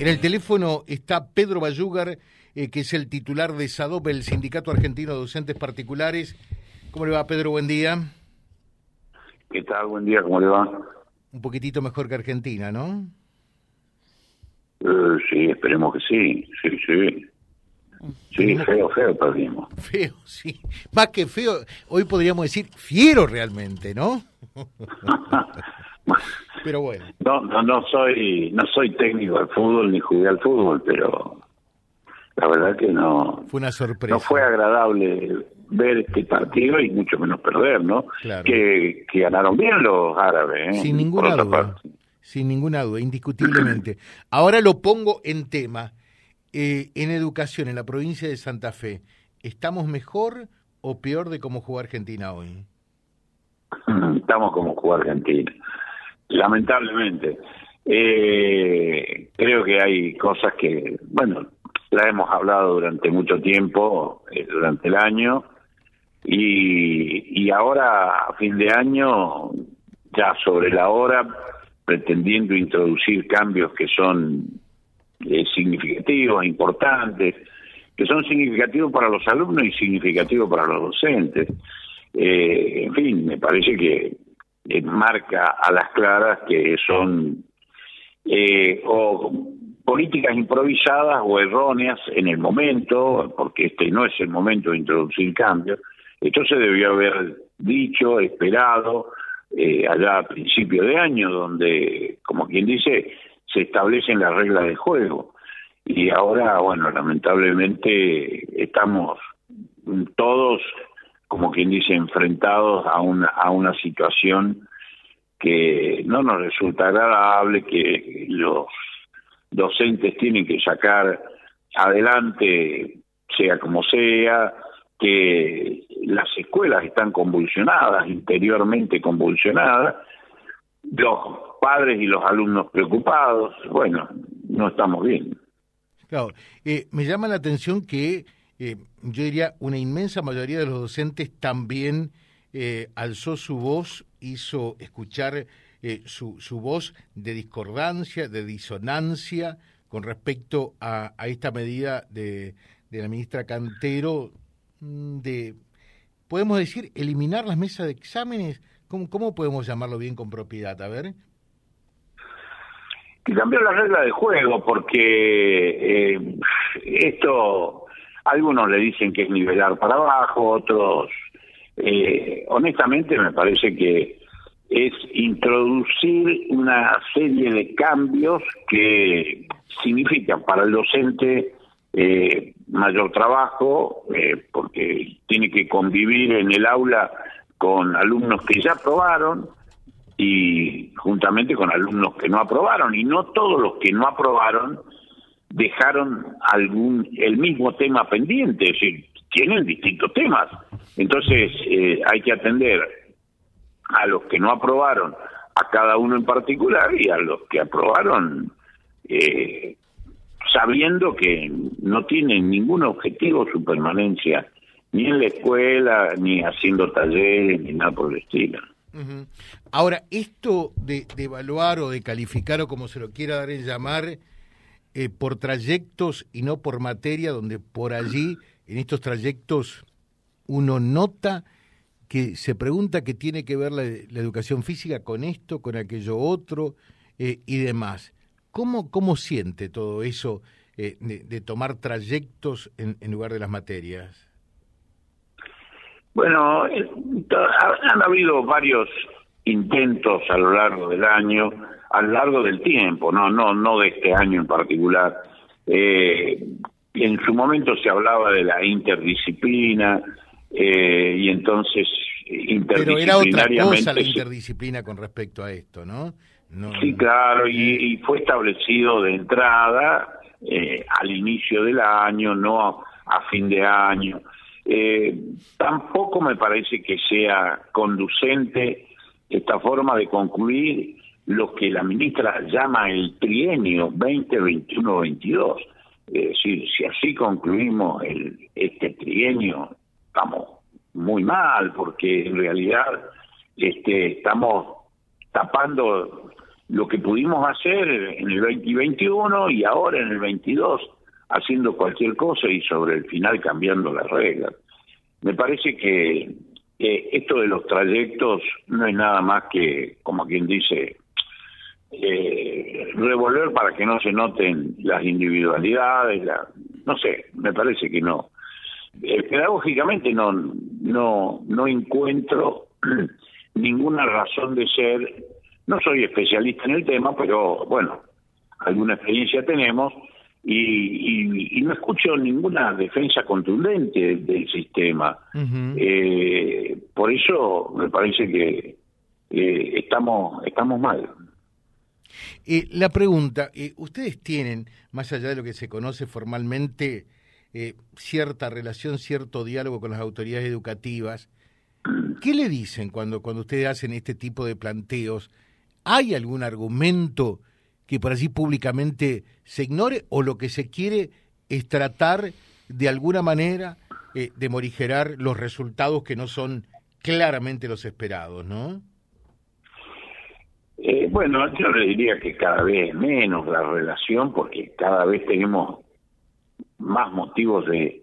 En el teléfono está Pedro Bayúgar, eh, que es el titular de SADOP, el Sindicato Argentino de Docentes Particulares. ¿Cómo le va, Pedro? Buen día. ¿Qué tal? Buen día, ¿cómo le va? Un poquitito mejor que Argentina, ¿no? Eh, sí, esperemos que sí, sí, sí. Sí, feo, feo perdimos. Feo, sí. Más que feo, hoy podríamos decir fiero realmente, ¿no? pero bueno. No, no, no soy, no soy técnico del fútbol ni jugué al fútbol, pero la verdad que no. Fue una sorpresa. No fue agradable ver este partido y mucho menos perder, ¿no? Claro. Que, que ganaron bien los árabes. ¿eh? Sin ninguna duda. parte. Sin ninguna duda, indiscutiblemente. Ahora lo pongo en tema. Eh, en educación, en la provincia de Santa Fe, ¿estamos mejor o peor de cómo jugó Argentina hoy? Estamos como jugó Argentina. Lamentablemente. Eh, creo que hay cosas que, bueno, la hemos hablado durante mucho tiempo, eh, durante el año, y, y ahora, a fin de año, ya sobre la hora, pretendiendo introducir cambios que son eh, significativos, importantes, que son significativos para los alumnos y significativos para los docentes. Eh, en fin, me parece que marca a las claras que son eh, o políticas improvisadas o erróneas en el momento, porque este no es el momento de introducir cambios. Esto se debió haber dicho, esperado, eh, allá a principio de año, donde, como quien dice, se establecen las reglas de juego. Y ahora, bueno, lamentablemente estamos todos, como quien dice, enfrentados a una, a una situación que no nos resulta agradable, que los docentes tienen que sacar adelante, sea como sea, que las escuelas están convulsionadas, interiormente convulsionadas, los padres y los alumnos preocupados, bueno, no estamos bien. Claro, eh, me llama la atención que eh, yo diría una inmensa mayoría de los docentes también eh, alzó su voz, hizo escuchar eh, su, su voz de discordancia, de disonancia con respecto a, a esta medida de, de la ministra Cantero mm, de, podemos decir, eliminar las mesas de exámenes. ¿Cómo, cómo podemos llamarlo bien con propiedad? A ver. que cambió la regla de juego porque eh, esto algunos le dicen que es nivelar para abajo, otros eh, honestamente me parece que es introducir una serie de cambios que significan para el docente eh, mayor trabajo eh, porque tiene que convivir en el aula con alumnos que ya aprobaron y juntamente con alumnos que no aprobaron. Y no todos los que no aprobaron dejaron algún el mismo tema pendiente, es decir, tienen distintos temas. Entonces eh, hay que atender a los que no aprobaron, a cada uno en particular y a los que aprobaron eh, sabiendo que no tienen ningún objetivo su permanencia ni en la escuela, ni haciendo talleres, ni nada por el estilo. Ahora, esto de, de evaluar o de calificar o como se lo quiera dar en llamar, eh, por trayectos y no por materia, donde por allí, en estos trayectos, uno nota que se pregunta qué tiene que ver la, educación física con esto, con aquello otro eh, y demás. ¿Cómo, ¿Cómo siente todo eso eh, de, de tomar trayectos en, en lugar de las materias? Bueno, ha- han habido varios intentos a lo largo del año, a lo largo del tiempo, no, no, no de este año en particular. Eh, en su momento se hablaba de la interdisciplina eh, y entonces Pero era otra cosa la interdisciplinariamente interdisciplina con respecto a esto, ¿no? no Sí, claro, y, y fue establecido de entrada eh, al inicio del año, no a, a fin de año. Eh, tampoco me parece que sea conducente esta forma de concluir lo que la ministra llama el trienio 2021-22. Es decir, si así concluimos el, este trienio, estamos muy mal, porque en realidad este, estamos tapando lo que pudimos hacer en el 2021 y ahora en el 22, haciendo cualquier cosa y sobre el final cambiando las reglas. Me parece que esto de los trayectos no es nada más que, como quien dice, eh, revolver para que no se noten las individualidades, la, no sé, me parece que no. Eh, pedagógicamente no, no, no encuentro ninguna razón de ser. No soy especialista en el tema, pero bueno, alguna experiencia tenemos y, no escucho ninguna defensa contundente del sistema. eh, por eso me parece que eh, estamos, estamos mal. Eh, la pregunta, eh, ustedes tienen, más allá de lo que se conoce formalmente, eh, cierta relación, cierto diálogo con las autoridades educativas. ¿Qué le dicen cuando, cuando ustedes hacen este tipo de planteos? ¿Hay algún argumento que por así públicamente se ignore o lo que se quiere es tratar de alguna manera de morigerar los resultados que no son claramente los esperados, ¿no? Eh, bueno, yo le diría que cada vez menos la relación, porque cada vez tenemos más motivos de,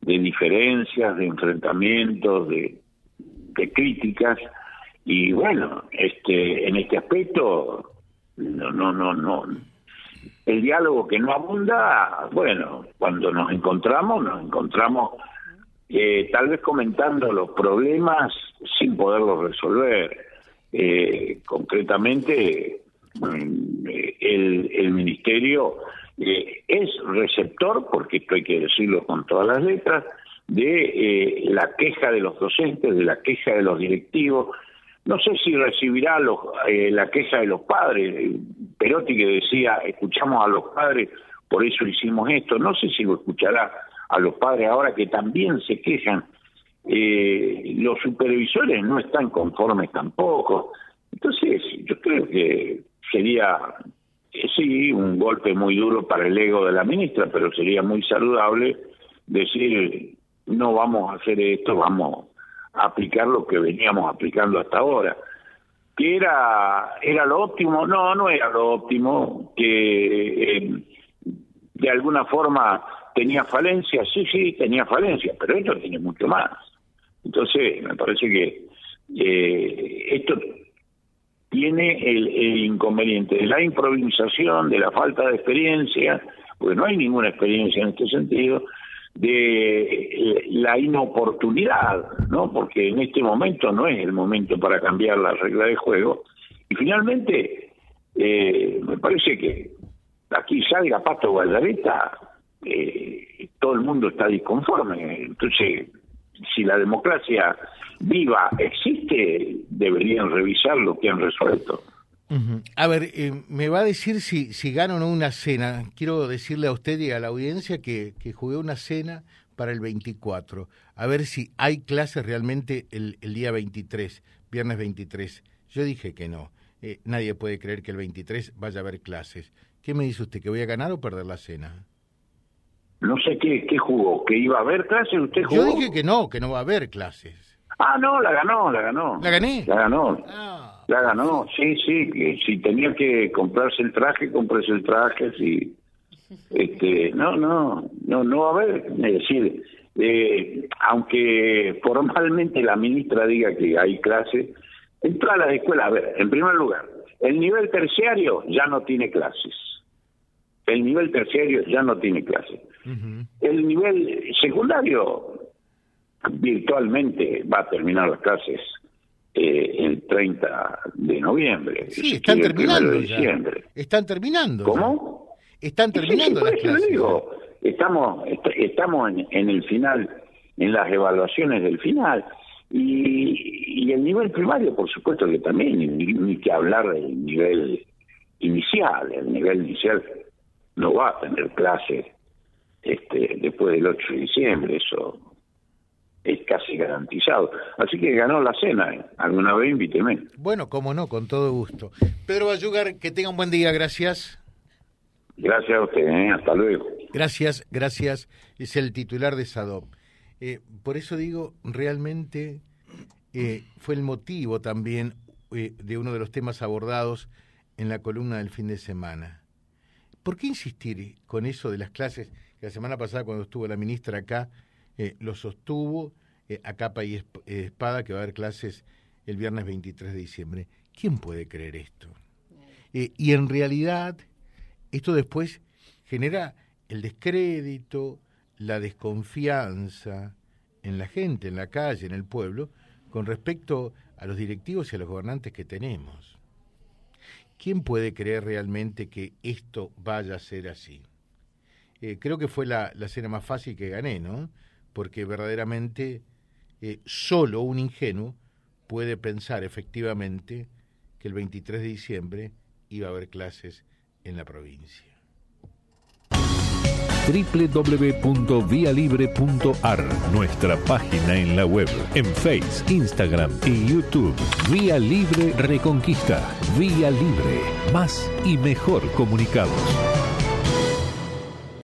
de diferencias, de enfrentamientos, de, de críticas, y bueno, este, en este aspecto, no, no, no, no. El diálogo que no abunda, bueno, cuando nos encontramos, nos encontramos eh, tal vez comentando los problemas sin poderlos resolver eh, concretamente, mm, el, Ministerio eh, es receptor, porque esto hay que decirlo con todas las letras, de eh, la queja de los docentes, de la queja de los directivos. No sé si recibirá los, eh, la queja de los padres. Perotti que decía, escuchamos a los padres, por eso hicimos esto. No sé si lo escuchará a los padres ahora que también se quejan eh, los supervisores no están conformes tampoco. Entonces, yo creo que sería, eh, sí, un golpe muy duro para el ego de la ministra, pero sería muy saludable decir, no vamos a hacer esto, vamos a aplicar lo que veníamos aplicando hasta ahora. ¿Que era, era lo óptimo? No, no era lo óptimo, que eh, de alguna forma tenía falencia, sí, sí, tenía falencia, pero esto tiene mucho más. Entonces, me parece que eh, esto tiene el, inconveniente de la improvisación, de la falta de experiencia, porque no hay ninguna experiencia en este sentido, de eh, la inoportunidad, ¿no? Porque en este momento no es el momento para cambiar la regla de juego. Y finalmente, eh, me parece que aquí salga Pato Vallareta, eh, todo el mundo está disconforme. Entonces, si la democracia viva existe, deberían revisar lo que han resuelto. A ver, eh, me va a decir si, si gano o no una cena. Quiero decirle a usted y a la audiencia que, que jugué una cena para el 24. A ver si hay clases realmente el, el día 23, viernes 23. Yo dije que no. Eh, nadie puede creer que el 23 vaya a haber clases. ¿Qué me dice usted? ¿Que voy a ganar o perder la cena? No sé qué, qué jugó, que iba a haber clases, usted jugó. Yo dije que no, que no va a haber clases. Ah, no, la ganó, la ganó. ¿La gané? La ganó. Ah. La ganó, sí, sí, que si tenía que comprarse el traje, comprarse el traje, si este, no, no, no, no va a haber, es decir, eh, aunque formalmente la ministra diga que hay clases, en todas las escuelas, a ver, en primer lugar, el nivel terciario ya no tiene clases el nivel terciario ya no tiene El nivel secundario virtualmente va a terminar las clases eh, el 30 de noviembre. Sí, están terminando. Están terminando. ¿Cómo? Están terminando las clases. Digo, estamos estamos en, el final, en las evaluaciones del final. Y, y el nivel primario, por supuesto que también, ni, ni que hablar del nivel inicial. El nivel inicial no va a tener clase este, después del 8 de diciembre, eso es casi garantizado. Así que ganó la cena, ¿eh? alguna vez invíteme. Bueno, cómo no, con todo gusto. Pedro Bayugar, que tenga un buen día, gracias. Gracias a usted, ¿eh? hasta luego. Gracias, gracias. Es el titular de SADOP. Eh, por eso digo, realmente fue el motivo también de uno de los temas abordados en la columna del fin de semana. ¿Por qué insistir con eso de las clases? Que la semana pasada cuando estuvo la ministra acá, eh, lo sostuvo eh, a capa y espada que va a haber clases el viernes 23 de diciembre. ¿Quién puede creer esto? y en realidad, esto después genera el descrédito, la desconfianza en la gente, en la calle, en el pueblo, con respecto a los directivos y a los gobernantes que tenemos. ¿Quién puede creer realmente que esto vaya a ser así? Eh, creo que fue la, la, cena más fácil que gané, ¿no? Porque verdaderamente eh, solo un ingenuo puede pensar efectivamente que el 23 de diciembre iba a haber clases en la provincia www.vialibre.ar, nuestra página en la web, en Face, Instagram y YouTube. Vía Libre Reconquista. Vía Libre. Más y mejor comunicados.